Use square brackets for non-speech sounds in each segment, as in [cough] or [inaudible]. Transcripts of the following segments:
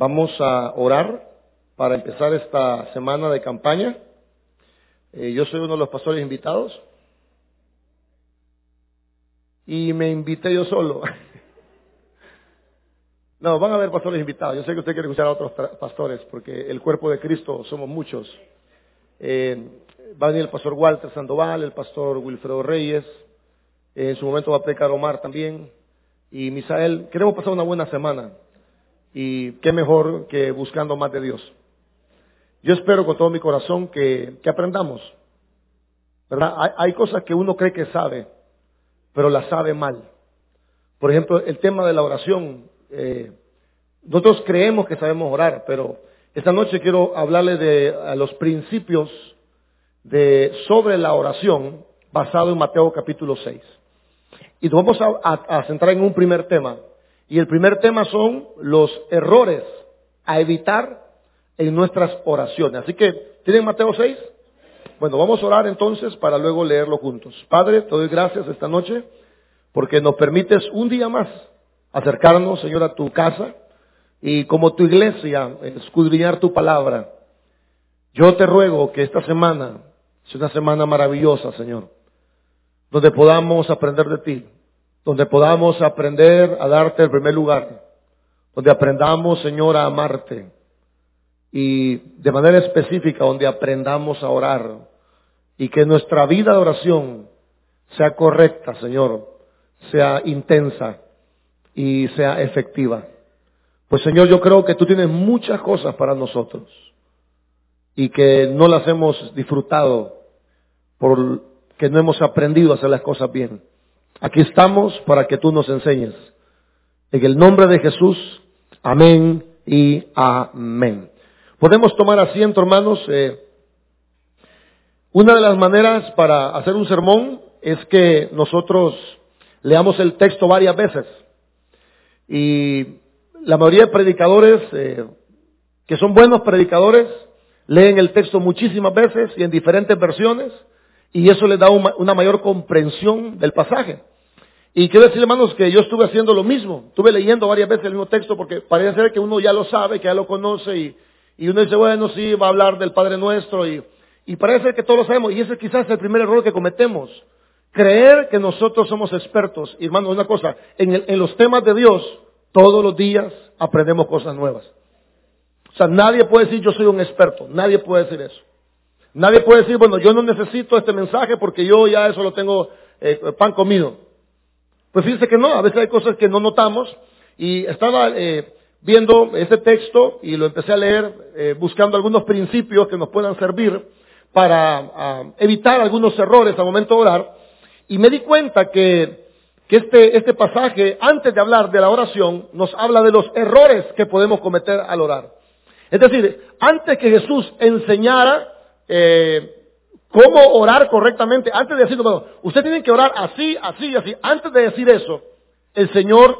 Vamos a orar para empezar esta semana de campaña. Eh, yo soy uno de los pastores invitados y me invité yo solo. [laughs] no, van a haber pastores invitados. Yo sé que usted quiere escuchar a otros pastores porque el cuerpo de Cristo somos muchos. Eh, va a venir el pastor Walter Sandoval, el pastor Wilfredo Reyes, en su momento va a predicar Omar también, y Misael. Queremos pasar una buena semana. Y qué mejor que buscando más de Dios. Yo espero con todo mi corazón que, aprendamos. ¿Verdad? Hay, cosas que uno cree que sabe, pero las sabe mal. Por ejemplo, el tema de la oración. Eh, nosotros creemos que sabemos orar, pero esta noche quiero hablarle de los principios de, sobre la oración basado en Mateo capítulo 6. Y nos vamos a centrar en un primer tema, y el primer tema son los errores a evitar en nuestras oraciones. Así que, ¿tienen Mateo 6? Bueno, vamos a orar entonces para luego leerlo juntos. Padre, te doy gracias esta noche porque nos permites un día más acercarnos, Señor, a tu casa y como tu iglesia, escudriñar tu palabra. Yo te ruego que esta semana sea una semana maravillosa, Señor, donde podamos aprender de ti, donde podamos aprender a darte el primer lugar, donde aprendamos, Señor, a amarte y de manera específica donde aprendamos a orar y que nuestra vida de oración sea correcta, Señor, sea intensa y sea efectiva. Pues Señor, yo creo que tú tienes muchas cosas para nosotros y que no las hemos disfrutado porque no hemos aprendido a hacer las cosas bien. Aquí estamos para que tú nos enseñes. En el nombre de Jesús, amén y amén. Podemos tomar asiento, hermanos. Eh, una de las maneras para hacer un sermón es que nosotros leamos el texto varias veces. Y la mayoría de predicadores, eh, que son buenos predicadores, leen el texto muchísimas veces y en diferentes versiones, y eso les da una mayor comprensión del pasaje. Y quiero decir, hermanos, que yo estuve haciendo lo mismo. Estuve leyendo varias veces el mismo texto porque parece ser que uno ya lo sabe, que ya lo conoce y, uno dice, bueno, sí, va a hablar del Padre Nuestro y, parece ser que todos lo sabemos. Y ese quizás es el primer error que cometemos. Creer que nosotros somos expertos. Y hermanos, una cosa, en, en los temas de Dios, todos los días aprendemos cosas nuevas. O sea, nadie puede decir yo soy un experto. Nadie puede decir eso. Nadie puede decir, bueno, yo no necesito este mensaje porque yo ya eso lo tengo eh, pan comido. Pues fíjense que no, a veces hay cosas que no notamos y estaba eh, viendo ese texto y lo empecé a leer eh, buscando algunos principios que nos puedan servir para ah, evitar algunos errores al momento de orar y me di cuenta que, que este, este pasaje, antes de hablar de la oración, nos habla de los errores que podemos cometer al orar. Es decir, antes que Jesús enseñara eh, cómo orar correctamente. Antes de decirlo, bueno, usted tiene que orar así, así y así. Antes de decir eso, el Señor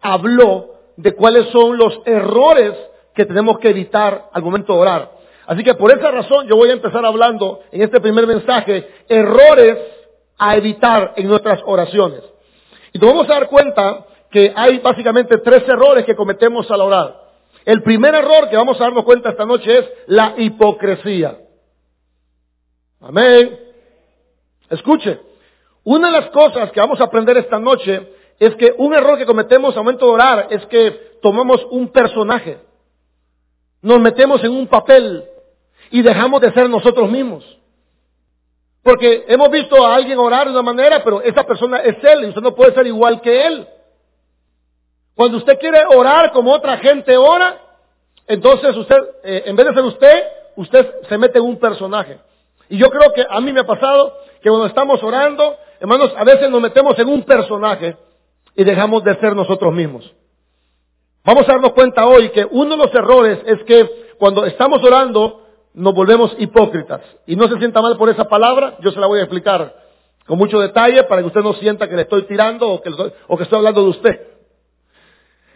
habló de cuáles son los errores que tenemos que evitar al momento de orar. Así que por esa razón yo voy a empezar hablando en este primer mensaje errores a evitar en nuestras oraciones. Y nos vamos a dar cuenta que hay básicamente tres errores que cometemos al orar. El primer error que vamos a darnos cuenta esta noche es la hipocresía. Amén. Escuche, una de las cosas que vamos a aprender esta noche es que un error que cometemos al momento de orar es que tomamos un personaje, nos metemos en un papel y dejamos de ser nosotros mismos. Porque hemos visto a alguien orar de una manera, pero esa persona es él y usted no puede ser igual que él. Cuando usted quiere orar como otra gente ora, entonces usted, eh, en vez de ser usted, usted se mete en un personaje. Y yo creo que a mí me ha pasado que cuando estamos orando, hermanos, a veces nos metemos en un personaje y dejamos de ser nosotros mismos. Vamos a darnos cuenta hoy que uno de los errores es que cuando estamos orando nos volvemos hipócritas. Y no se sienta mal por esa palabra, yo se la voy a explicar con mucho detalle para que usted no sienta que le estoy tirando o que, o que estoy hablando de usted.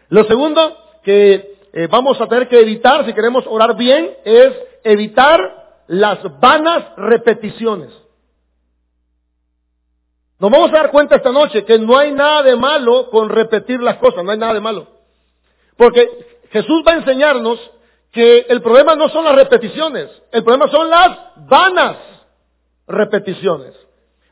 Lo segundo que eh, vamos a tener que evitar si queremos orar bien es evitar las vanas repeticiones. Nos vamos a dar cuenta esta noche que no hay nada de malo con repetir las cosas, no hay nada de malo. Porque Jesús va a enseñarnos que el problema no son las repeticiones, el problema son las vanas repeticiones.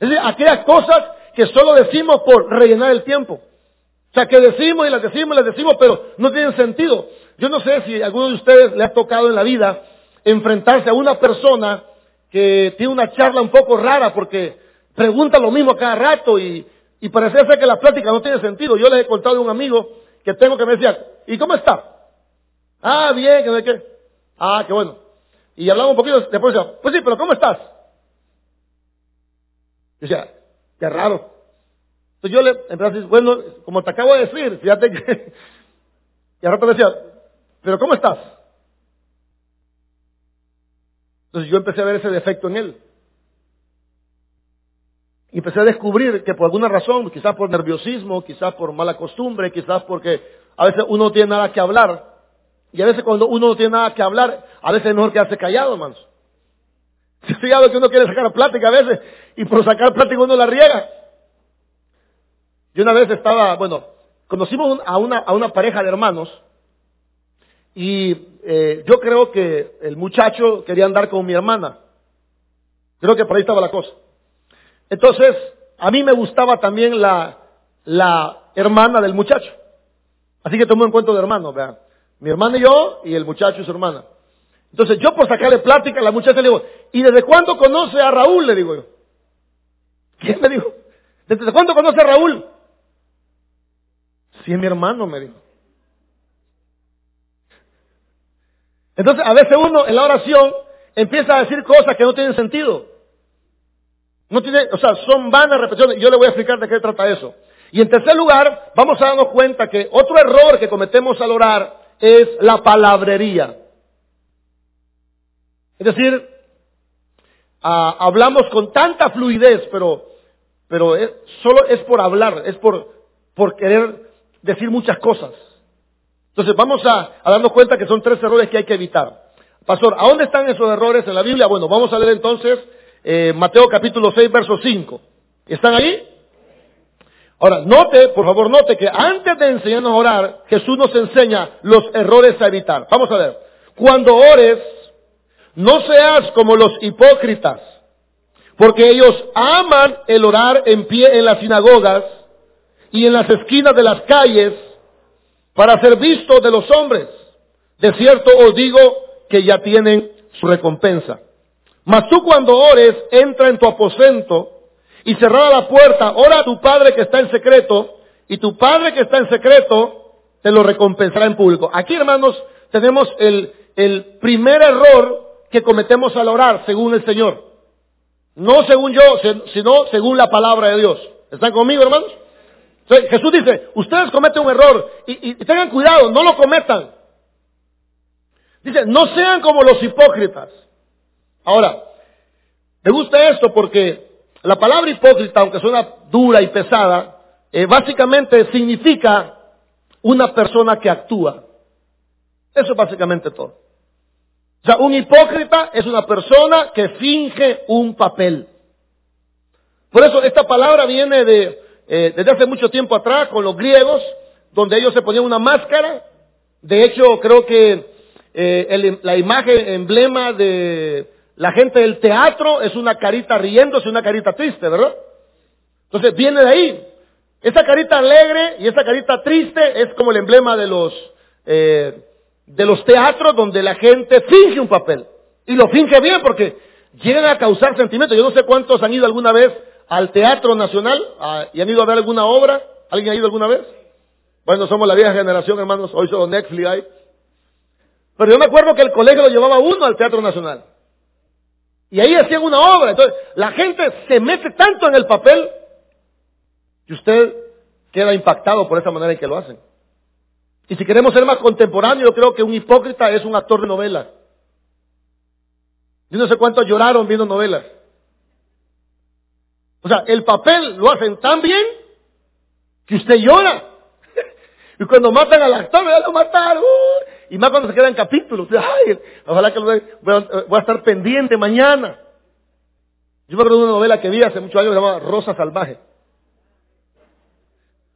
Es decir, aquellas cosas que solo decimos por rellenar el tiempo. O sea, que decimos y las decimos y las decimos, pero no tienen sentido. Yo no sé si a alguno de ustedes le ha tocado en la vida enfrentarse a una persona que tiene una charla un poco rara porque pregunta lo mismo a cada rato y, parece ser que la plática no tiene sentido. Yo les he contado de un amigo que tengo que me decía, ¿y cómo está? Ah, bien, que no qué. Ah, qué bueno. Y hablaba un poquito, después decía, pues sí, pero ¿cómo estás? Y decía, qué raro. Entonces yo le empecé a decir, bueno, como te acabo de decir, fíjate que... [laughs] Y al rato me decía, pero ¿cómo estás? Entonces yo empecé a ver ese defecto en él. Y empecé a descubrir que por alguna razón, quizás por nerviosismo, quizás por mala costumbre, quizás porque a veces uno no tiene nada que hablar, y a veces cuando uno no tiene nada que hablar, a veces es mejor quedarse callado, hermanos. [laughs] Se que uno quiere sacar plática a veces y por sacar plática uno la riega. Yo una vez estaba, bueno, conocimos a una pareja de hermanos y eh, yo creo que el muchacho quería andar con mi hermana. Creo que por ahí estaba la cosa. Entonces, a mí me gustaba también la, la hermana del muchacho. Así que tomé un cuento de hermano, vean. Mi hermana y yo, y el muchacho y su hermana. Entonces yo por sacarle plática a la muchacha le digo, ¿y desde cuándo conoce a Raúl? Le digo yo. ¿Quién me dijo? ¿Desde cuándo conoce a Raúl? Sí, mi hermano, me dijo. Entonces, a veces uno en la oración empieza a decir cosas que no tienen sentido. No tiene, o sea, son vanas repeticiones. Yo le voy a explicar de qué trata eso. Y en tercer lugar, vamos a darnos cuenta que otro error que cometemos al orar es la palabrería. Es decir, hablamos con tanta fluidez, pero, pero solo es por hablar, es por, por querer decir muchas cosas. Entonces vamos a, darnos cuenta que son tres errores que hay que evitar. Pastor, ¿a dónde están esos errores en la Biblia? Bueno, vamos a leer entonces eh, Mateo capítulo 6, verso 5. ¿Están ahí? Ahora, note, por favor, note que antes de enseñarnos a orar, Jesús nos enseña los errores a evitar. Vamos a ver. Cuando ores, no seas como los hipócritas, porque ellos aman el orar en pie en las sinagogas y en las esquinas de las calles para ser vistos de los hombres. De cierto os digo que ya tienen su recompensa. Mas tú cuando ores, entra en tu aposento y cerrada la puerta, ora a tu Padre que está en secreto, y tu Padre que está en secreto te lo recompensará en público. Aquí, hermanos, tenemos el, el primer error que cometemos al orar, según el Señor. No según yo, sino según la palabra de Dios. ¿Están conmigo, hermanos? Jesús dice, ustedes cometen un error y, tengan cuidado, no lo cometan. Dice, no sean como los hipócritas. Ahora, me gusta esto porque la palabra hipócrita, aunque suena dura y pesada, eh, básicamente significa una persona que actúa. Eso es básicamente todo. O sea, un hipócrita es una persona que finge un papel. Por eso esta palabra viene de, eh, desde hace mucho tiempo atrás con los griegos, donde ellos se ponían una máscara. De hecho, creo que eh, la imagen emblema de la gente del teatro es una carita riéndose, una carita triste, ¿verdad? Entonces viene de ahí. Esa carita alegre y esa carita triste es como el emblema de los, eh, de los teatros donde la gente finge un papel. Y lo finge bien porque llegan a causar sentimientos. Yo no sé cuántos han ido alguna vez al Teatro Nacional ah, y han ido a ver alguna obra. ¿Alguien ha ido alguna vez? Bueno, somos la vieja generación, hermanos. Hoy solo Netflix hay. Pero yo me acuerdo que el colegio lo llevaba uno al Teatro Nacional. Y ahí hacían una obra. Entonces, la gente se mete tanto en el papel que usted queda impactado por esa manera en que lo hacen. Y si queremos ser más contemporáneos, yo creo que un hipócrita es un actor de novela. Yo no sé cuántos lloraron viendo novelas. O sea, el papel lo hacen tan bien que usted llora. y cuando matan al actor, ya lo mataron. Y más cuando se quedan capítulos. Ay, ojalá que voy a, estar pendiente mañana. Yo me acuerdo de una novela que vi hace muchos años que se llama Rosa Salvaje.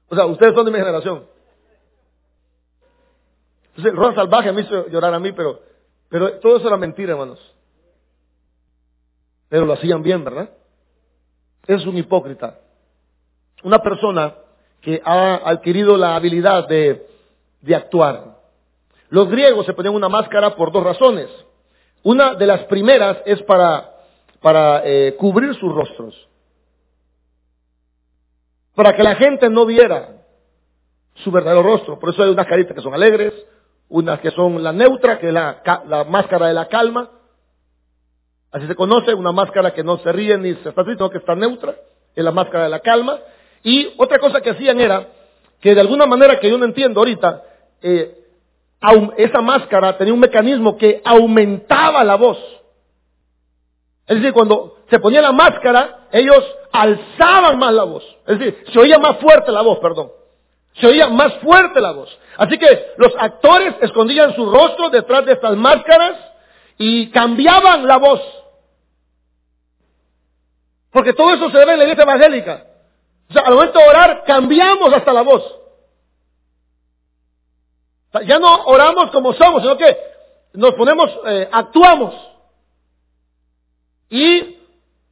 O sea, ustedes son de mi generación. Entonces, Ron Salvaje me hizo llorar a mí, pero, pero todo eso era mentira, hermanos. Pero lo hacían bien, ¿verdad? Es un hipócrita. Una persona que ha adquirido la habilidad de, de actuar. Los griegos se ponían una máscara por dos razones. Una de las primeras es para, para eh, cubrir sus rostros. Para que la gente no viera su verdadero rostro. Por eso hay unas caritas que son alegres, unas que son la neutra, que es la, la máscara de la calma. Así se conoce, una máscara que no se ríe ni se está triste, sino que está neutra, es la máscara de la calma. Y otra cosa que hacían era que de alguna manera que yo no entiendo ahorita, eh, esa máscara tenía un mecanismo que aumentaba la voz. Es decir, cuando se ponía la máscara, ellos alzaban más la voz. Es decir, se oía más fuerte la voz, perdón. Se oía más fuerte la voz. Así que los actores escondían su rostro detrás de estas máscaras y cambiaban la voz. Porque todo eso se debe en la iglesia evangélica. O sea, al momento de orar, cambiamos hasta la voz. ya no oramos como somos, sino que nos ponemos, eh, actuamos. Y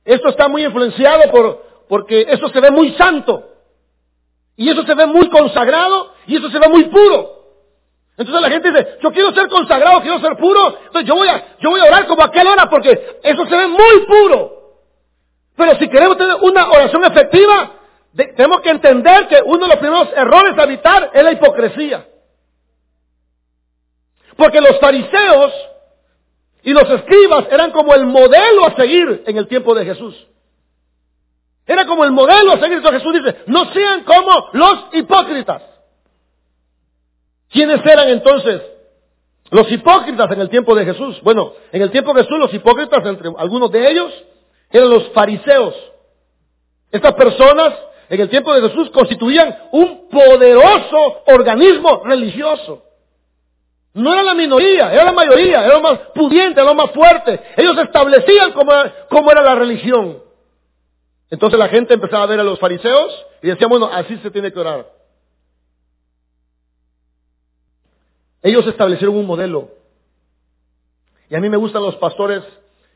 esto está muy influenciado por, porque eso se ve muy santo. Y eso se ve muy consagrado y eso se ve muy puro. Entonces la gente dice, yo quiero ser consagrado, quiero ser puro, entonces yo voy a, yo voy a orar como aquel hora porque eso se ve muy puro. Pero si queremos tener una oración efectiva, tenemos que entender que uno de los primeros errores a evitar es la hipocresía. Porque los fariseos y los escribas eran como el modelo a seguir en el tiempo de Jesús. Era como el modelo a seguir. Entonces Jesús dice, no sean como los hipócritas. ¿Quiénes eran entonces los hipócritas en el tiempo de Jesús? Bueno, en el tiempo de Jesús los hipócritas, entre algunos de ellos, eran los fariseos. Estas personas en el tiempo de Jesús constituían un poderoso organismo religioso. No era la minoría, era la mayoría, era lo más pudiente, era lo más fuerte. Ellos establecían cómo, cómo era la religión. Entonces la gente empezaba a ver a los fariseos y decía, bueno, así se tiene que orar. Ellos establecieron un modelo. Y a mí me gustan los pastores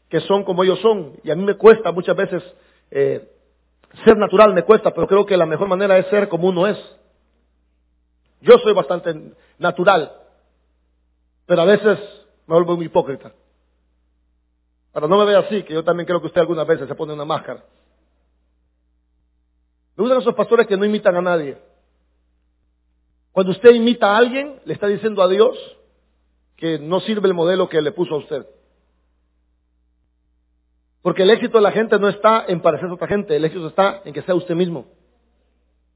que son como ellos son. Y a mí me cuesta muchas veces eh, ser natural, me cuesta, pero creo que la mejor manera es ser como uno es. Yo soy bastante natural, pero a veces me vuelvo muy hipócrita. Para no me vea así, que yo también creo que usted algunas veces se pone una máscara. Me gustan esos pastores que no imitan a nadie. Cuando usted imita a alguien, le está diciendo a Dios que no sirve el modelo que le puso a usted. Porque el éxito de la gente no está en parecerse a otra gente, el éxito está en que sea usted mismo.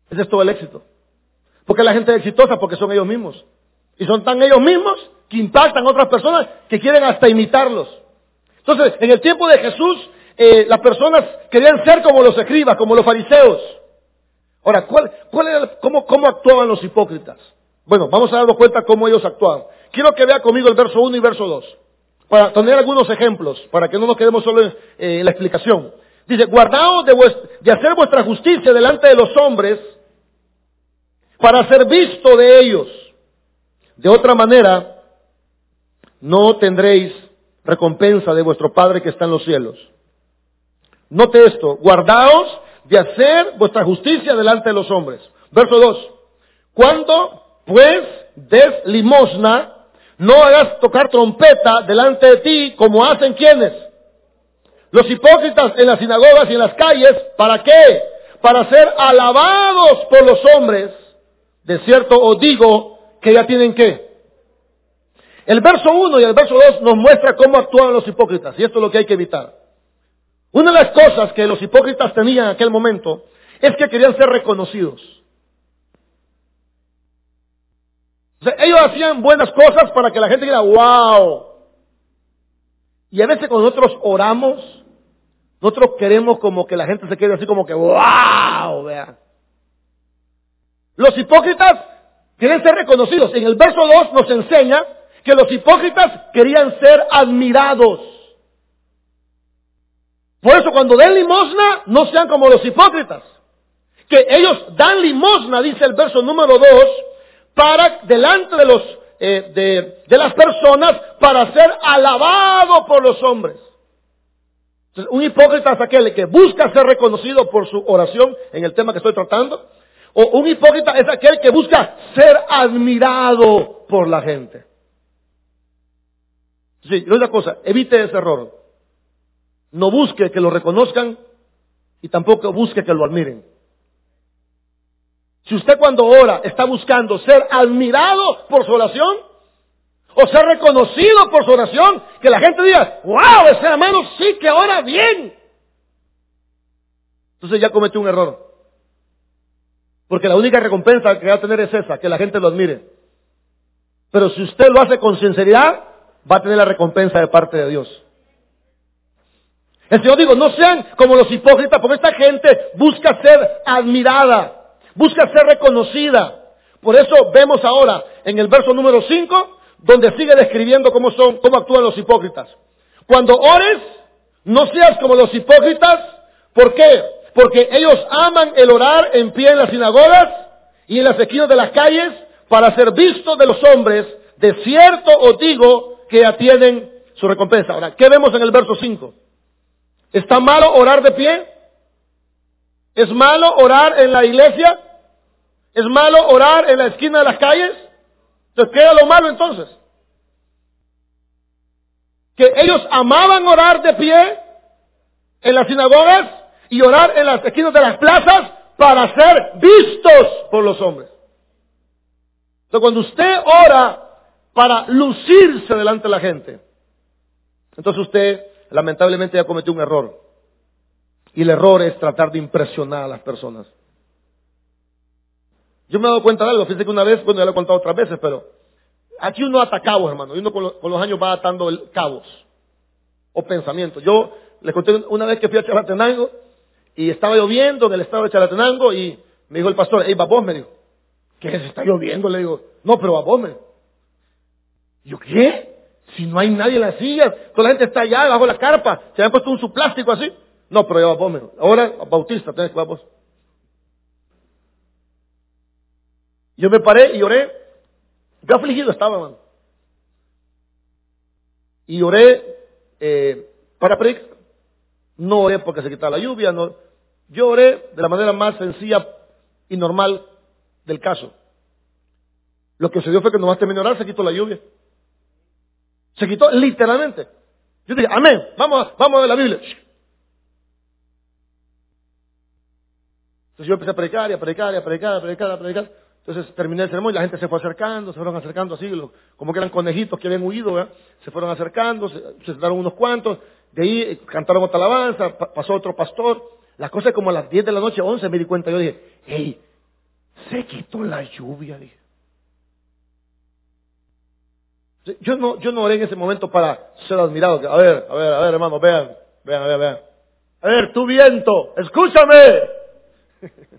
Ese es todo el éxito. Porque la gente es exitosa porque son ellos mismos. Y son tan ellos mismos que impactan a otras personas que quieren hasta imitarlos. Entonces, en el tiempo de Jesús, eh, las personas querían ser como los escribas, como los fariseos. Ahora, ¿cuál, cuál era, cómo, ¿cómo actuaban los hipócritas? Bueno, vamos a darnos cuenta cómo ellos actuaban. Quiero que vea conmigo el verso 1 y verso 2 para tener algunos ejemplos, para que no nos quedemos solo en, eh, la explicación. Dice, guardaos de, de hacer vuestra justicia delante de los hombres para ser visto de ellos. De otra manera, no tendréis recompensa de vuestro Padre que está en los cielos. Note esto, guardaos de hacer vuestra justicia delante de los hombres. Verso 2. Cuando pues des limosna no hagas tocar trompeta delante de ti como hacen quienes. Los hipócritas en las sinagogas y en las calles, ¿para qué? Para ser alabados por los hombres. De cierto os digo que ya tienen que. El verso 1 y el verso 2 nos muestra cómo actuaban los hipócritas y esto es lo que hay que evitar. Una de las cosas que los hipócritas tenían en aquel momento es que querían ser reconocidos. Ellos hacían buenas cosas para que la gente diga, wow. Y a veces cuando nosotros oramos, nosotros queremos como que la gente se quede así como que, wow, vea. Los hipócritas quieren ser reconocidos. En el verso 2 nos enseña que los hipócritas querían ser admirados. Por eso cuando den limosna, no sean como los hipócritas. Que ellos dan limosna, dice el verso número 2, para delante de los eh, de, de las personas para ser alabado por los hombres. Entonces, un hipócrita es aquel que busca ser reconocido por su oración en el tema que estoy tratando. O un hipócrita es aquel que busca ser admirado por la gente. Sí, otra cosa, evite ese error. No busque que lo reconozcan y tampoco busque que lo admiren. Si usted cuando ora está buscando ser admirado por su oración o ser reconocido por su oración, que la gente diga, wow, ese hermano sí que ora bien. Entonces ya cometió un error. Porque la única recompensa que va a tener es esa, que la gente lo admire. Pero si usted lo hace con sinceridad, va a tener la recompensa de parte de Dios. El Señor digo, no sean como los hipócritas, porque esta gente busca ser admirada, busca ser reconocida. Por eso vemos ahora en el verso número 5, donde sigue describiendo cómo son, cómo actúan los hipócritas. Cuando ores, no seas como los hipócritas. ¿Por qué? Porque ellos aman el orar en pie en las sinagogas y en las esquinas de las calles para ser vistos de los hombres. De cierto os digo que atienden su recompensa. Ahora, ¿qué vemos en el verso 5? ¿Está malo orar de pie? ¿Es malo orar en la iglesia? ¿Es malo orar en la esquina de las calles? Entonces, ¿qué era lo malo entonces? Que ellos amaban orar de pie en las sinagogas y orar en las esquinas de las plazas para ser vistos por los hombres. Entonces, cuando usted ora para lucirse delante de la gente, entonces usted lamentablemente ya cometió un error. Y el error es tratar de impresionar a las personas. Yo me he dado cuenta de algo, fíjense que una vez, bueno, ya lo he contado otras veces, pero aquí uno ata cabos, hermano, y uno con, los años va atando cabos o pensamientos. Yo les conté una vez que fui a Chalatenango y estaba lloviendo en el estado de Chalatenango y me dijo el pastor, hey, vos, me dijo, ¿qué es? Está lloviendo, le digo, no, pero va vos, me Yo, ¿qué? Si no hay nadie en las sillas, toda la gente está allá bajo la carpa, se han puesto un su plástico así. No, pero ya va vos, Ahora, Bautista, tenés que va vos. Yo me paré y oré. Qué afligido estaba, hermano. Y oré eh, para predicar. No oré porque se quitaba la lluvia. No. Yo oré de la manera más sencilla y normal del caso. Lo que sucedió fue que nomás terminó de orar, se quitó la lluvia. Se quitó literalmente. Yo dije, amén, vamos, vamos a ver la Biblia. Entonces yo empecé a predicar y a predicar y a predicar, a predicar, a predicar. Entonces terminé el sermón y la gente se fue acercando, se fueron acercando así, como que eran conejitos que habían huido, se fueron acercando, se, sentaron unos cuantos, de ahí cantaron otra alabanza, pasó otro pastor. La cosa es como a las 10 de la noche, 11 me di cuenta, yo dije, hey, se quitó la lluvia, dije. Yo no, yo no oré en ese momento para ser admirado. A ver, a ver, a ver, hermano, vean, vean, vean, vean. A ver, tu viento, escúchame. [laughs]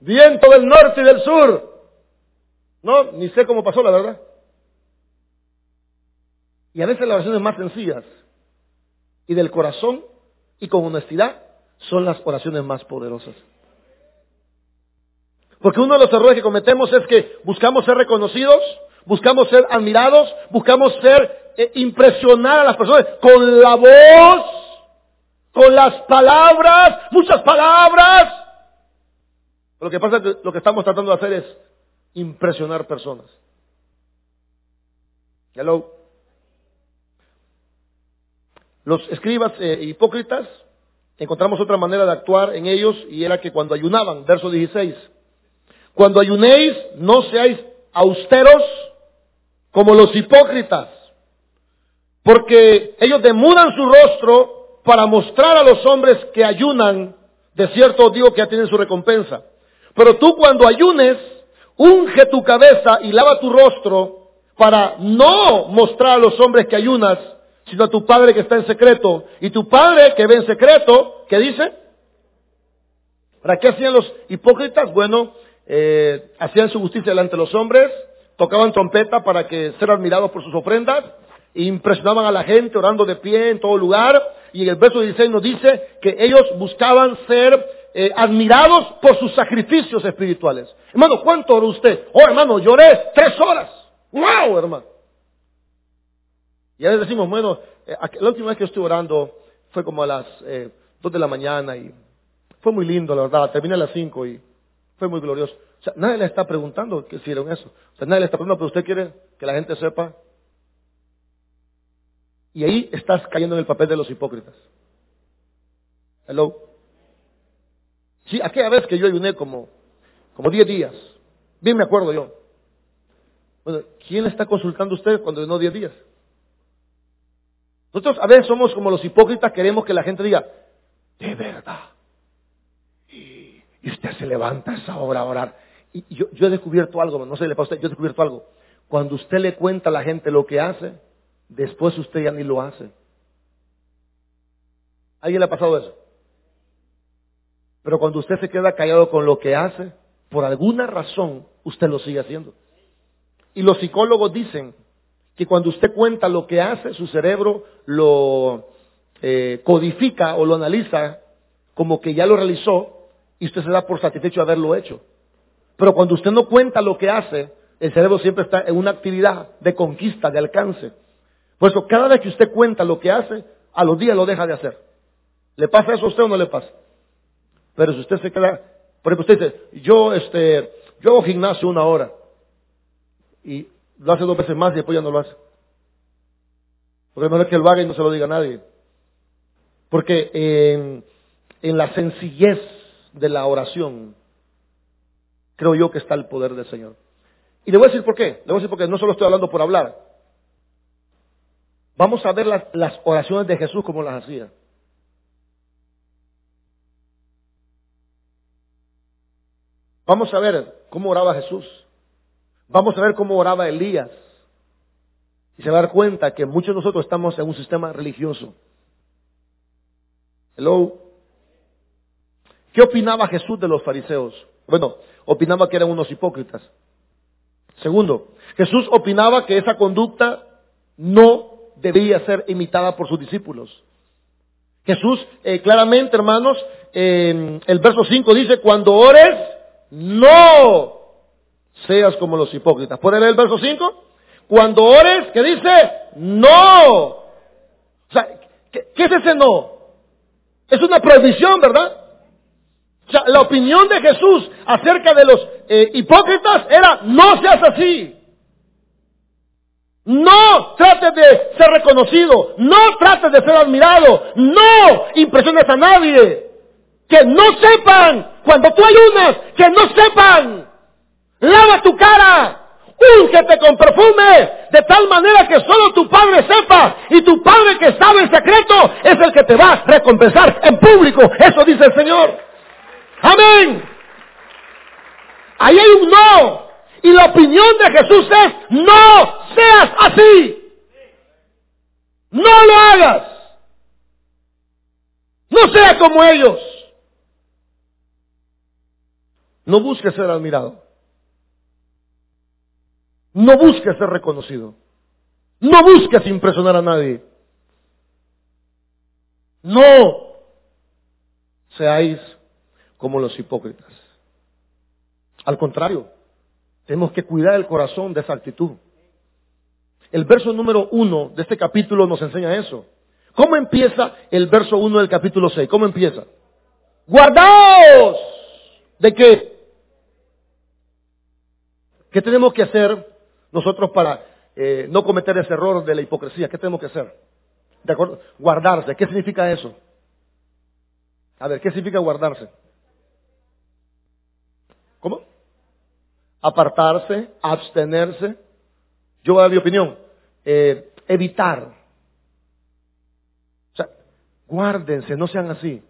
viento del norte y del sur. No, ni sé cómo pasó, la verdad. Y a veces las oraciones más sencillas y del corazón y con honestidad son las oraciones más poderosas. Porque uno de los errores que cometemos es que buscamos ser reconocidos buscamos ser admirados, buscamos ser eh, impresionar a las personas con la voz, con las palabras, muchas palabras. Lo que pasa es que lo que estamos tratando de hacer es impresionar personas. Hello. Los escribas eh, hipócritas encontramos otra manera de actuar en ellos y era que cuando ayunaban, verso 16, cuando ayunéis no seáis austeros como los hipócritas, porque ellos demudan su rostro para mostrar a los hombres que ayunan, de cierto digo que ya tienen su recompensa. Pero tú cuando ayunes, unge tu cabeza y lava tu rostro para no mostrar a los hombres que ayunas, sino a tu Padre que está en secreto. Y tu Padre que ve en secreto, ¿qué dice? ¿Para qué hacían los hipócritas? Bueno, eh, hacían su justicia delante de los hombres, tocaban trompeta para que ser admirados por sus ofrendas, e impresionaban a la gente orando de pie en todo lugar, y en el verso 16 nos dice que ellos buscaban ser eh, admirados por sus sacrificios espirituales. Hermano, ¿cuánto oró usted? Oh, hermano, lloré tres horas. ¡Wow, hermano! Y a veces decimos, bueno, eh, la última vez que estuve orando fue como a las eh, dos de la mañana y fue muy lindo, la verdad. Terminé a las cinco y fue muy glorioso. O sea, nadie le está preguntando que hicieron eso. O sea, nadie le está preguntando, pero usted quiere que la gente sepa. Y ahí estás cayendo en el papel de los hipócritas. Hello. Sí, aquella vez que yo ayuné como, como 10 días. Bien me acuerdo yo. Bueno, ¿quién le está consultando a usted cuando ayunó 10 días? Nosotros a veces somos como los hipócritas, queremos que la gente diga, de verdad. Y, usted se levanta a esa hora a orar. Y yo, yo he descubierto algo, no sé, le pasa a usted, yo he descubierto algo. Cuando usted le cuenta a la gente lo que hace, después usted ya ni lo hace. ¿A ¿Alguien le ha pasado eso? Pero cuando usted se queda callado con lo que hace, por alguna razón usted lo sigue haciendo. Y los psicólogos dicen que cuando usted cuenta lo que hace, su cerebro lo eh, codifica o lo analiza como que ya lo realizó y usted se da por satisfecho de haberlo hecho. Pero cuando usted no cuenta lo que hace, el cerebro siempre está en una actividad de conquista, de alcance. Por eso, cada vez que usted cuenta lo que hace, a los días lo deja de hacer. ¿Le pasa eso a usted o no le pasa? Pero si usted se queda, por ejemplo, usted dice, yo, este, yo hago gimnasio una hora y lo hace dos veces más y después ya no lo hace. Porque es mejor que lo haga y no se lo diga a nadie. Porque en, la sencillez de la oración, creo yo que está el poder del Señor. Y le voy a decir por qué. Le voy a decir porque no solo estoy hablando por hablar. Vamos a ver las oraciones de Jesús como las hacía. Vamos a ver cómo oraba Jesús. Vamos a ver cómo oraba Elías. Y se va a dar cuenta que muchos de nosotros estamos en un sistema religioso. Hello. ¿Qué opinaba Jesús de los fariseos? Bueno, opinaba que eran unos hipócritas. Segundo, Jesús opinaba que esa conducta no debía ser imitada por sus discípulos. Jesús, eh, claramente, hermanos, el verso 5 dice, cuando ores, no seas como los hipócritas. ¿Puede leer el verso 5? Cuando ores, ¿qué dice? No. ¿qué, es ese no? Es una prohibición, ¿verdad? O sea, la opinión de Jesús acerca de los eh, hipócritas era, no seas así. No trates de ser reconocido. No trates de ser admirado. No impresiones a nadie. Que no sepan, cuando tú ayunas, que no sepan Lava tu cara. Úngete con perfume, de tal manera que solo tu Padre sepa, y tu Padre que sabe en secreto es el que te va a recompensar en público. Eso dice el Señor. Amén. Ahí hay un no. Y la opinión de Jesús es, no seas así. No lo hagas. No seas como ellos. No busques ser admirado. No busques ser reconocido. No busques impresionar a nadie. No seáis como los hipócritas. Al contrario, tenemos que cuidar el corazón de esa actitud. El verso número uno de este capítulo nos enseña eso. ¿Cómo empieza el verso uno del capítulo 6? ¿Cómo empieza? Guardaos de qué? ¿Qué tenemos que hacer nosotros para eh, no cometer ese error de la hipocresía, ¿qué tenemos que hacer? ¿De acuerdo? Guardarse. ¿Qué significa eso? A ver, ¿qué significa guardarse? ¿Cómo? Apartarse, abstenerse. Yo voy a dar mi opinión. Eh, evitar. O sea, guárdense, no sean así.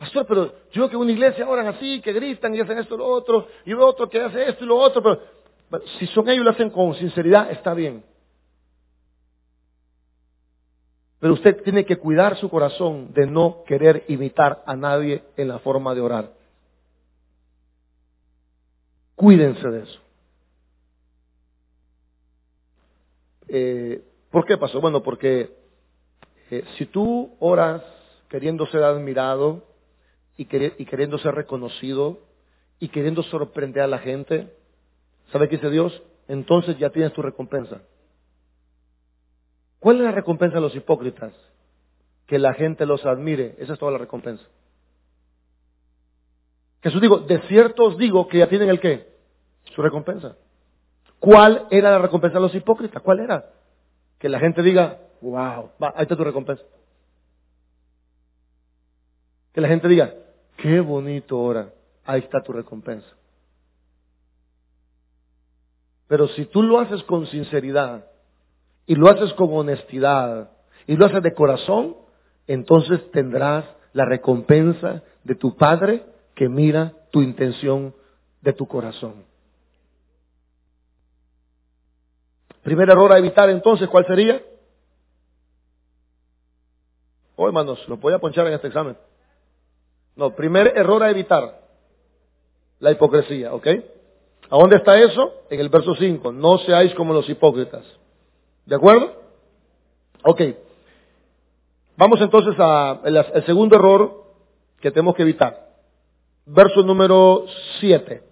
Pastor, pero yo que una iglesia oran así, que gritan y hacen esto y lo otro, y otro que hace esto y lo otro, pero si son ellos y lo hacen con sinceridad, está bien. Pero usted tiene que cuidar su corazón de no querer imitar a nadie en la forma de orar. Cuídense de eso. Eh, ¿Por qué pasó? Bueno, porque eh, si tú oras queriendo ser admirado y, queriendo ser reconocido y queriendo sorprender a la gente, ¿sabe qué dice Dios? Entonces ya tienes tu recompensa. ¿Cuál es la recompensa de los hipócritas? Que la gente los admire. Esa es toda la recompensa. Jesús dijo, de cierto os digo que ya tienen el qué? Su recompensa. ¿Cuál era la recompensa de los hipócritas? ¿Cuál era? Que la gente diga, wow, va, ahí está tu recompensa. Que la gente diga, qué bonito ahora, ahí está tu recompensa. Pero si tú lo haces con sinceridad y lo haces con honestidad y lo haces de corazón, entonces tendrás la recompensa de tu Padre que mira tu intención de tu corazón. Primer error a evitar entonces, ¿cuál sería? Oh, hermanos, lo voy a ponchar en este examen. No, primer error a evitar, la hipocresía, ¿ok? ¿A dónde está eso? En el verso 5, no seáis como los hipócritas. ¿De acuerdo? Ok. Vamos entonces al segundo error que tenemos que evitar. Verso número 7.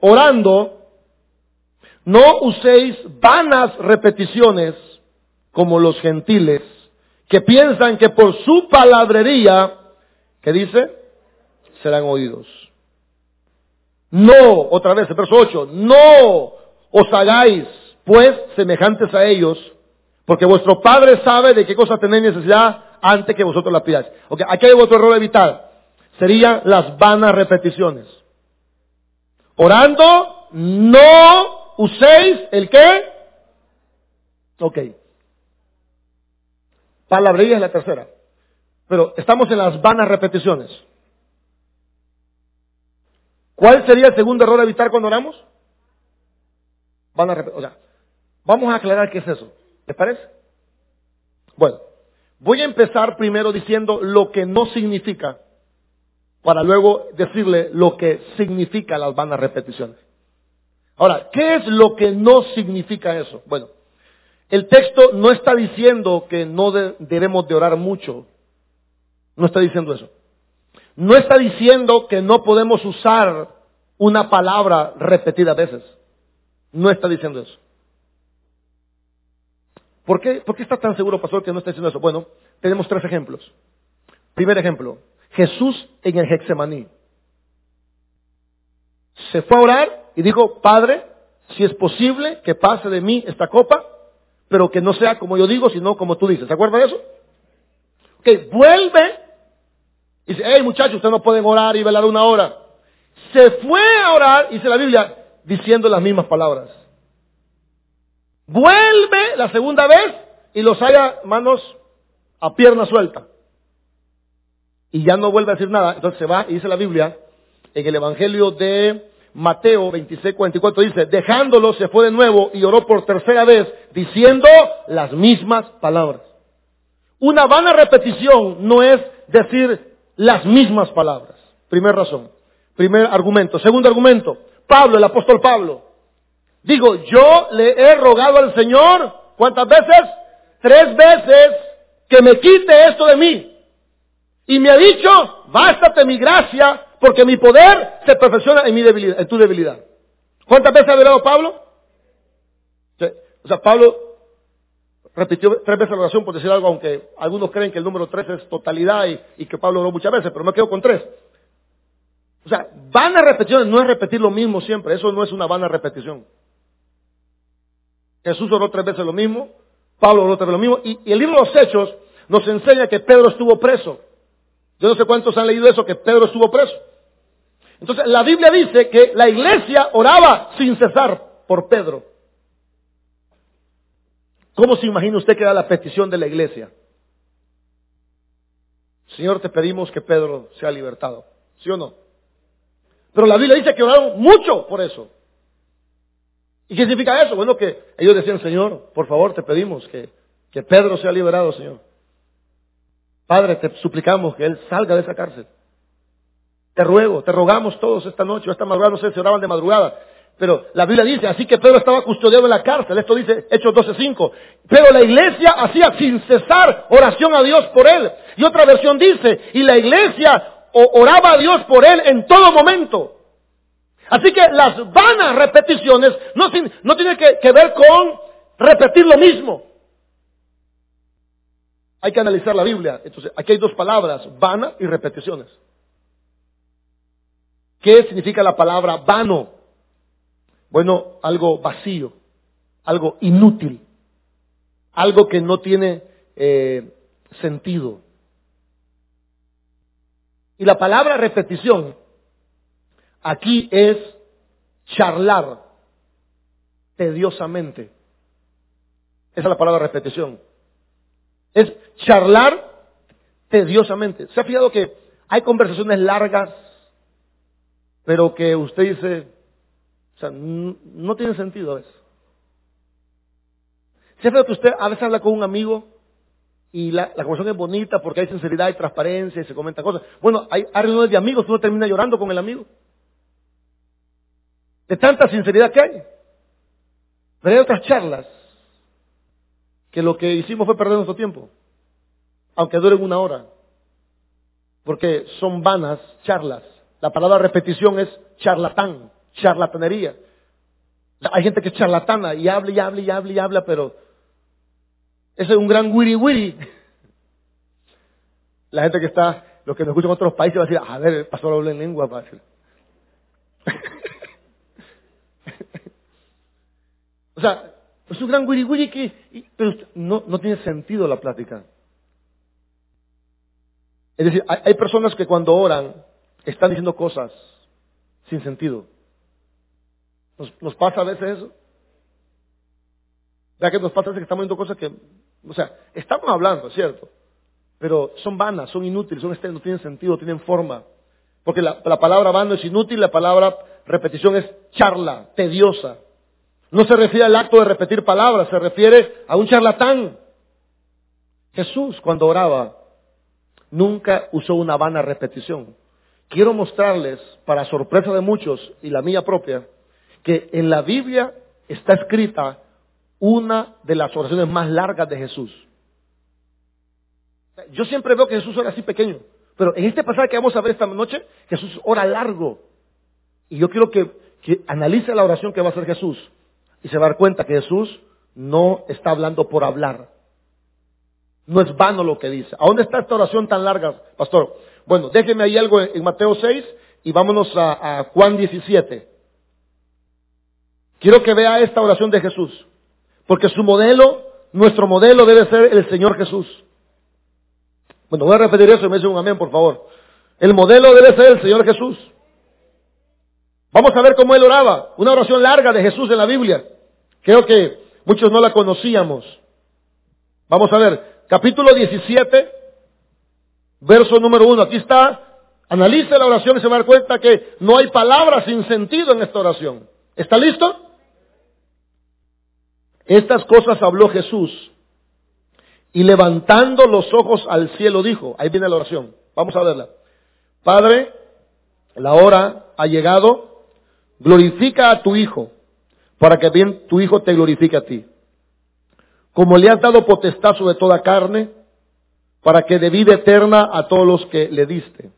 Orando, no uséis vanas repeticiones como los gentiles, que piensan que por su palabrería, ¿qué dice? Serán oídos. No, otra vez, el verso 8, no os hagáis pues semejantes a ellos, porque vuestro Padre sabe de qué cosa tenéis necesidad antes que vosotros la pidáis. Ok, aquí hay otro error evitar. Serían las vanas repeticiones. Orando, no uséis el qué? Ok. Palabrería es la tercera. Pero estamos en las vanas repeticiones. ¿Cuál sería el segundo error a evitar cuando oramos? Van a o vamos a aclarar qué es eso. ¿Les parece? Bueno, voy a empezar primero diciendo lo que no significa, para luego decirle lo que significa las vanas repeticiones. Ahora, ¿qué es lo que no significa eso? Bueno, el texto no está diciendo que no debemos de orar mucho. No está diciendo eso. No está diciendo que no podemos usar una palabra repetida veces. No está diciendo eso. ¿Por qué, ¿Por qué está tan seguro, pastor, que no está diciendo eso? Bueno, tenemos tres ejemplos. Primer ejemplo, Jesús en el Hexemaní. Se fue a orar y dijo, Padre, si es posible que pase de mí esta copa, pero que no sea como yo digo, sino como tú dices. ¿Se acuerda de eso? Ok, vuelve y dice, hey muchachos, ustedes no pueden orar y velar una hora. Se fue a orar, dice la Biblia, diciendo las mismas palabras. Vuelve la segunda vez y los haya manos a pierna suelta. Y ya no vuelve a decir nada. Entonces se va y dice la Biblia en el Evangelio de Mateo 26, 44 dice, dejándolo se fue de nuevo y oró por tercera vez diciendo las mismas palabras. Una vana repetición no es decir las mismas palabras. Primer razón. Primer argumento. Segundo argumento. Pablo, el apóstol Pablo. Digo, yo le he rogado al Señor, ¿cuántas veces? Tres veces que me quite esto de mí. Y me ha dicho, bástate mi gracia, porque mi poder se perfecciona en mi debilidad, en tu debilidad. ¿Cuántas veces ha hablado Pablo? O sea, Pablo repitió tres veces la oración por decir algo, aunque algunos creen que el número tres es totalidad y, que Pablo oró muchas veces, pero me quedo con tres. O sea, vana repeticiones no es repetir lo mismo siempre, eso no es una vana repetición. Jesús oró tres veces lo mismo, Pablo oró tres veces lo mismo, y el libro de los Hechos nos enseña que Pedro estuvo preso. Yo no sé cuántos han leído eso, que Pedro estuvo preso. Entonces, la Biblia dice que la iglesia oraba sin cesar por Pedro. ¿Cómo se imagina usted que era la petición de la iglesia? Señor, te pedimos que Pedro sea libertado. ¿Sí o no? Pero la Biblia dice que oraron mucho por eso. ¿Y qué significa eso? Bueno, que ellos decían, Señor, por favor, te pedimos que, que Pedro sea liberado, Señor. Padre, te suplicamos que él salga de esa cárcel. Te ruego, te rogamos todos esta noche, esta madrugada, no sé si oraban de madrugada, Pero la Biblia dice, así que Pedro estaba custodiado en la cárcel. Esto dice Hechos 12.5. Pero la iglesia hacía sin cesar oración a Dios por él. Y otra versión dice, y la iglesia oraba a Dios por él en todo momento. Así que las vanas repeticiones no, no tienen que, que ver con repetir lo mismo. Hay que analizar la Biblia. Entonces, aquí hay dos palabras, vana y repeticiones. ¿Qué significa la palabra vano? Bueno, algo vacío, algo inútil, algo que no tiene eh, sentido. Y la palabra repetición aquí es charlar tediosamente. Esa es la palabra repetición. Es charlar tediosamente. ¿Se ha fijado que hay conversaciones largas, pero que usted dice, no tiene sentido eso. Siempre que usted a veces habla con un amigo y la, conversación es bonita porque hay sinceridad y transparencia y se comenta cosas. Bueno, hay, reuniones de amigos uno termina llorando con el amigo. De tanta sinceridad que hay. Pero hay otras charlas que lo que hicimos fue perder nuestro tiempo. Aunque duren una hora. Porque son vanas charlas. La palabra repetición es charlatán charlatanería. Hay gente que es charlatana y habla y habla y habla y habla, pero ese es un gran wiri wiri. La gente que está, los que nos escuchan en otros países va a decir, a ver, el pastor habla en lengua, para decir. [laughs] o sea, es un gran wiri wiri que, pero no tiene sentido la plática. Es decir, hay personas que cuando oran están diciendo cosas sin sentido. ¿Nos, pasa a veces eso? Ya que nos pasa a veces que estamos viendo cosas que, o sea, estamos hablando, ¿cierto? Pero son vanas, son inútiles, son no tienen sentido, tienen forma. Porque la, la palabra vano es inútil, la palabra repetición es charla, tediosa. No se refiere al acto de repetir palabras, se refiere a un charlatán. Jesús, cuando oraba, nunca usó una vana repetición. Quiero mostrarles, para sorpresa de muchos y la mía propia, que en la Biblia está escrita una de las oraciones más largas de Jesús. Yo siempre veo que Jesús ora así pequeño, pero en este pasaje que vamos a ver esta noche, Jesús ora largo. Y yo quiero que, analice la oración que va a hacer Jesús y se va a dar cuenta que Jesús no está hablando por hablar. No es vano lo que dice. ¿A dónde está esta oración tan larga, pastor? Bueno, déjeme ahí algo en Mateo 6 y vámonos a, a Juan 17. Quiero que vea esta oración de Jesús, porque su modelo, nuestro modelo debe ser el Señor Jesús. Bueno, voy a repetir eso y me dice un amén, por favor. El modelo debe ser el Señor Jesús. Vamos a ver cómo él oraba. Una oración larga de Jesús en la Biblia. Creo que muchos no la conocíamos. Vamos a ver, capítulo 17, verso número 1. Aquí está. Analice la oración y se va a dar cuenta que no hay palabras sin sentido en esta oración. ¿Está listo? Estas cosas habló Jesús y levantando los ojos al cielo dijo, ahí viene la oración, vamos a verla. Padre, la hora ha llegado, glorifica a tu Hijo, para que bien tu Hijo te glorifique a ti. Como le has dado potestad sobre toda carne, para que de vida eterna a todos los que le diste.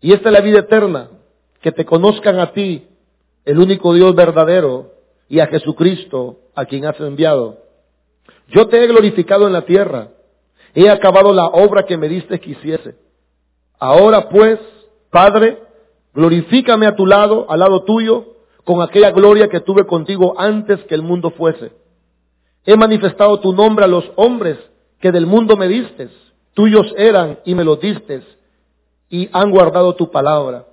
Y esta es la vida eterna, que te conozcan a ti, el único Dios verdadero, y a Jesucristo, a quien has enviado. Yo te he glorificado en la tierra, he acabado la obra que me diste que hiciese. Ahora pues, Padre, glorifícame a tu lado, al lado tuyo, con aquella gloria que tuve contigo antes que el mundo fuese. He manifestado tu nombre a los hombres que del mundo me distes, tuyos eran y me los distes, y han guardado tu palabra.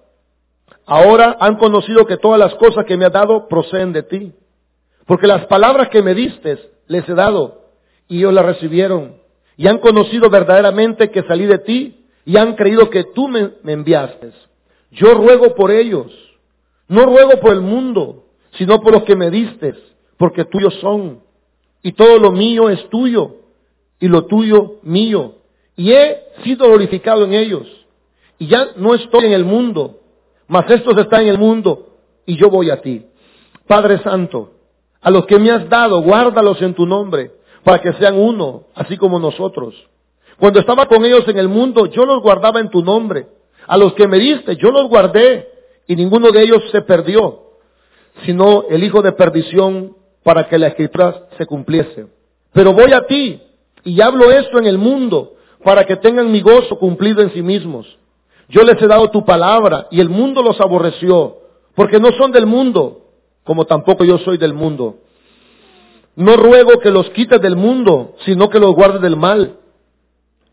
Ahora han conocido que todas las cosas que me has dado proceden de ti porque las palabras que me diste les he dado y ellos las recibieron y han conocido verdaderamente que salí de ti y han creído que tú me, enviaste. Yo ruego por ellos, no ruego por el mundo, sino por los que me diste, porque tuyos son. Y todo lo mío es tuyo y lo tuyo mío. Y he sido glorificado en ellos. Y ya no estoy en el mundo, mas estos están en el mundo y yo voy a ti. Padre Santo, a los que me has dado, guárdalos en tu nombre, para que sean uno, así como nosotros. Cuando estaba con ellos en el mundo, yo los guardaba en tu nombre. A los que me diste, yo los guardé, y ninguno de ellos se perdió, sino el hijo de perdición para que la escritura se cumpliese. Pero voy a ti, y hablo esto en el mundo, para que tengan mi gozo cumplido en sí mismos. Yo les he dado tu palabra, y el mundo los aborreció, porque no son del mundo, como tampoco yo soy del mundo. No ruego que los quites del mundo, sino que los guardes del mal.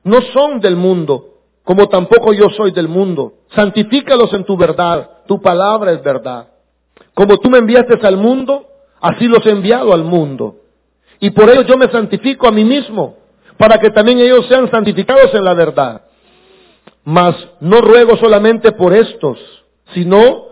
No son del mundo, como tampoco yo soy del mundo. Santifícalos en tu verdad, tu palabra es verdad. Como tú me enviaste al mundo, así los he enviado al mundo. Y por ello yo me santifico a mí mismo, para que también ellos sean santificados en la verdad. Mas no ruego solamente por estos, sino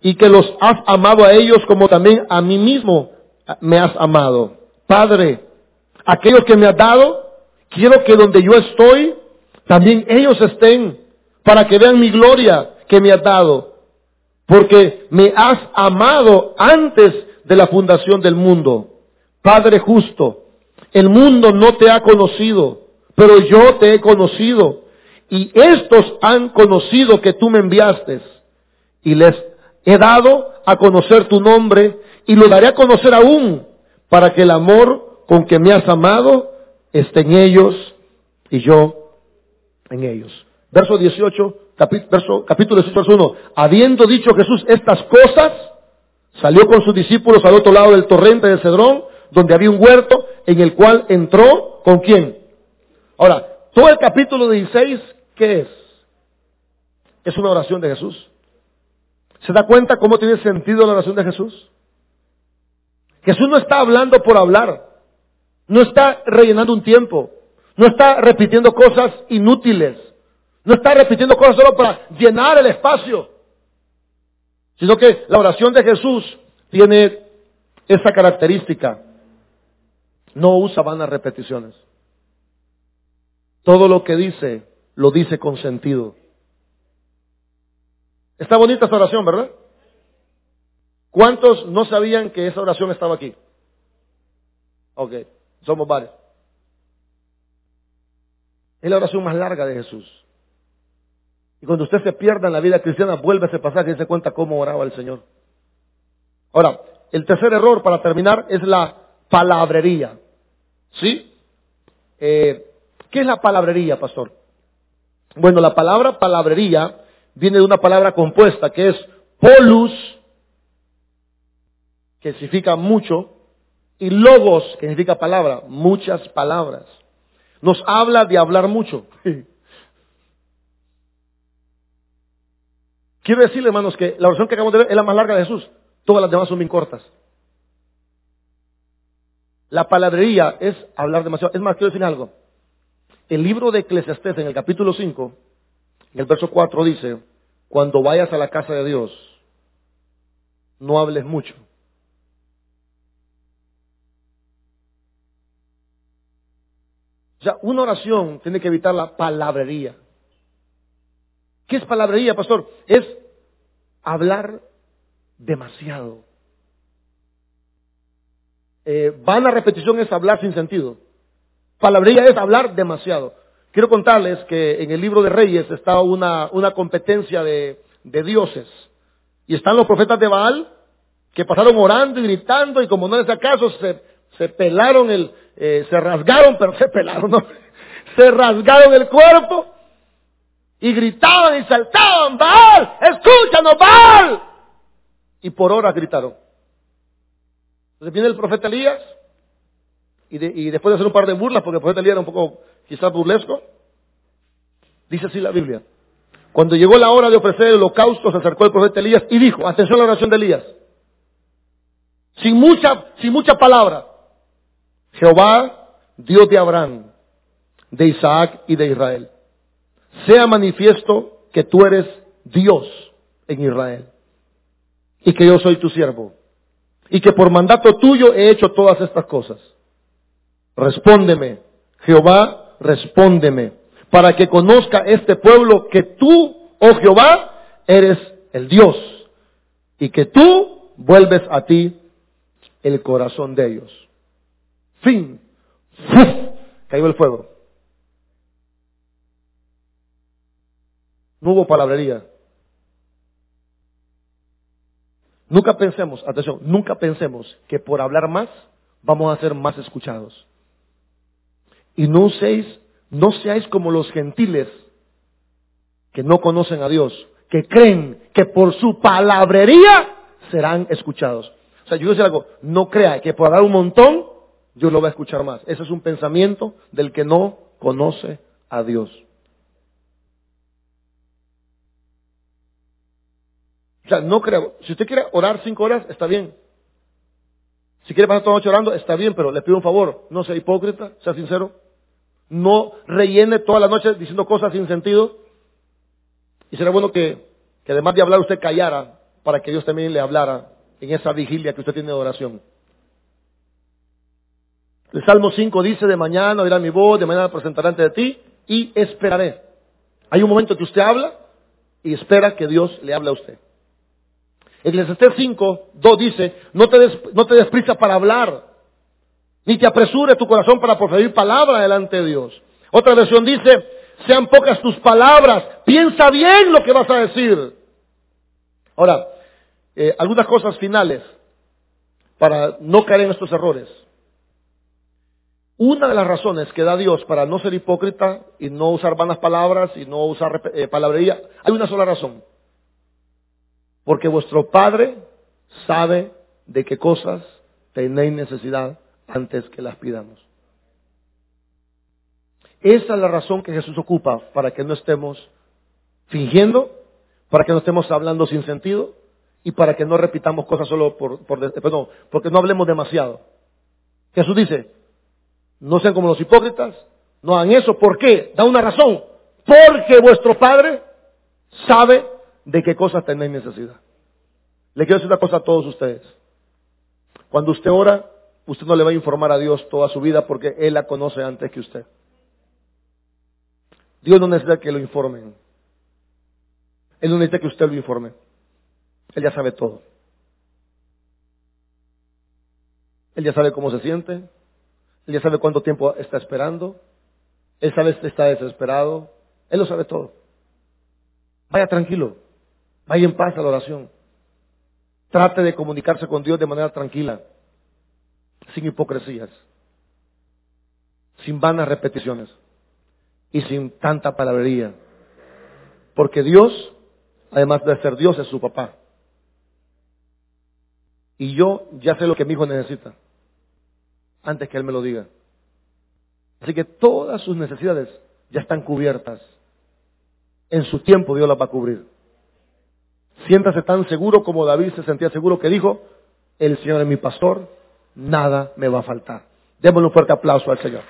y que los has amado a ellos como también a mí mismo me has amado. Padre, aquellos que me has dado, quiero que donde yo estoy, también ellos estén, para que vean mi gloria que me has dado, porque me has amado antes de la fundación del mundo. Padre justo, el mundo no te ha conocido, pero yo te he conocido, y estos han conocido que tú me enviaste, y les He dado a conocer tu nombre y lo daré a conocer aún para que el amor con que me has amado esté en ellos y yo en ellos. Verso 18, verso, capítulo 18, verso 1. Habiendo dicho Jesús estas cosas, salió con sus discípulos al otro lado del torrente de Cedrón, donde había un huerto en el cual entró con quién. Ahora, todo el capítulo 16, ¿qué es? Es una oración de Jesús. ¿Se da cuenta cómo tiene sentido la oración de Jesús? Jesús no está hablando por hablar. No está rellenando un tiempo. No está repitiendo cosas inútiles. No está repitiendo cosas solo para llenar el espacio. Sino que la oración de Jesús tiene esa característica. No usa vanas repeticiones. Todo lo que dice, lo dice con sentido. Está bonita esta oración, ¿verdad? ¿Cuántos no sabían que esa oración estaba aquí? Ok, somos varios. Es la oración más larga de Jesús. Y cuando usted se pierda en la vida cristiana, vuelve a ese pasaje y se cuenta cómo oraba el Señor. Ahora, el tercer error para terminar es la palabrería. ¿Sí? Eh, ¿Qué es la palabrería, pastor? Bueno, la palabra palabrería viene de una palabra compuesta que es polus, que significa mucho, y logos, que significa palabra, muchas palabras. Nos habla de hablar mucho. [laughs] Quiero decirle, hermanos, que la oración que acabamos de ver es la más larga de Jesús. Todas las demás son bien cortas. La palabrería es hablar demasiado. Es más, quiero decir algo. El libro de Eclesiastés en el capítulo 5 en el verso 4 dice, cuando vayas a la casa de Dios, no hables mucho. O sea, una oración tiene que evitar la palabrería. ¿Qué es palabrería, pastor? Es hablar demasiado. Eh, van a repetición es hablar sin sentido. Palabrería es hablar demasiado. Quiero contarles que en el libro de Reyes está una, una competencia de, dioses. Y están los profetas de Baal que pasaron orando y gritando y como no les acaso se, se pelaron el, eh, se rasgaron, pero se pelaron, no, [laughs] se rasgaron el cuerpo y gritaban y saltaban, Baal, escúchanos, Baal. Y por horas gritaron. Entonces viene el profeta Elías y, después de hacer un par de burlas, porque el profeta Elías era un poco quizás burlesco. Dice así la Biblia. Cuando llegó la hora de ofrecer el holocausto, se acercó el profeta Elías y dijo, atención a la oración de Elías. Sin mucha, sin mucha palabra. Jehová, Dios de Abraham, de Isaac y de Israel. Sea manifiesto que tú eres Dios en Israel. Y que yo soy tu siervo. Y que por mandato tuyo he hecho todas estas cosas. Respóndeme, Jehová, respóndeme, para que conozca este pueblo que tú, oh Jehová, eres el Dios. Y que tú vuelves a ti el corazón de ellos. Fin. Cayó el fuego. No hubo palabrería. Nunca pensemos, atención, nunca pensemos que por hablar más vamos a ser más escuchados. Y no seáis, como los gentiles que no conocen a Dios, que creen que por su palabrería serán escuchados. O sea, yo decir algo, no crea que por hablar un montón, yo lo voy a escuchar más. Ese es un pensamiento del que no conoce a Dios. O sea, no creo. Si usted quiere orar cinco horas, está bien. Si quiere pasar toda la noche orando, está bien, pero le pido un favor. No sea hipócrita, sea sincero. No rellene toda la noche diciendo cosas sin sentido. Y será bueno que, que además de hablar usted callara para que Dios también le hablara en esa vigilia que usted tiene de oración. El Salmo 5 dice, de mañana oirá mi voz, de mañana presentaré ante ti y esperaré. Hay un momento que usted habla y espera que Dios le hable a usted. Eclesiastés 5, 2 dice, no te, des, no te para hablar, ni te apresure tu corazón para proferir palabra delante de Dios. Otra versión dice, sean pocas tus palabras, piensa bien lo que vas a decir. Ahora, eh, algunas cosas finales para no caer en estos errores. Una de las razones que da Dios para no ser hipócrita y no usar vanas palabras y no usar eh, palabrería, hay una sola razón. Porque vuestro Padre sabe de qué cosas tenéis necesidad antes que las pidamos. Esa es la razón que Jesús ocupa para que no estemos fingiendo, para que no estemos hablando sin sentido y para que no repitamos cosas solo por, porque no hablemos demasiado. Jesús dice, no sean como los hipócritas, no hagan eso. ¿Por qué? Da una razón. Porque vuestro Padre sabe de qué cosas tenéis necesidad. Le quiero decir una cosa a todos ustedes. Cuando usted ora, usted no le va a informar a Dios toda su vida porque Él la conoce antes que usted. Dios no necesita que lo informen. Él no necesita que usted lo informe. Él ya sabe todo. Él ya sabe cómo se siente. Él ya sabe cuánto tiempo está esperando. Él sabe si está desesperado. Él lo sabe todo. Vaya tranquilo. Vaya en paz a la oración. Trate de comunicarse con Dios de manera tranquila, sin hipocresías, sin vanas repeticiones y sin tanta palabrería. Porque Dios, además de ser Dios, es su papá. Y yo ya sé lo que mi hijo necesita, antes que él me lo diga. Así que todas sus necesidades ya están cubiertas. En su tiempo Dios las va a cubrir. Siéntase tan seguro como David se sentía seguro que dijo, el Señor es mi pastor, nada me va a faltar. Démosle un fuerte aplauso al Señor.